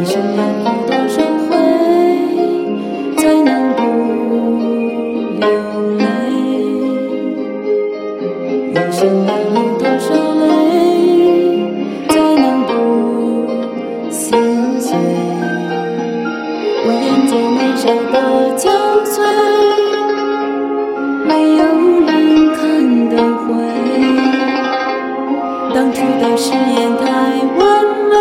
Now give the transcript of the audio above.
一生要过多少回，才能不流泪？一生要流多少泪，才能不心碎？我眼见年少的憔悴，没有人看得会。当初的誓言太完美，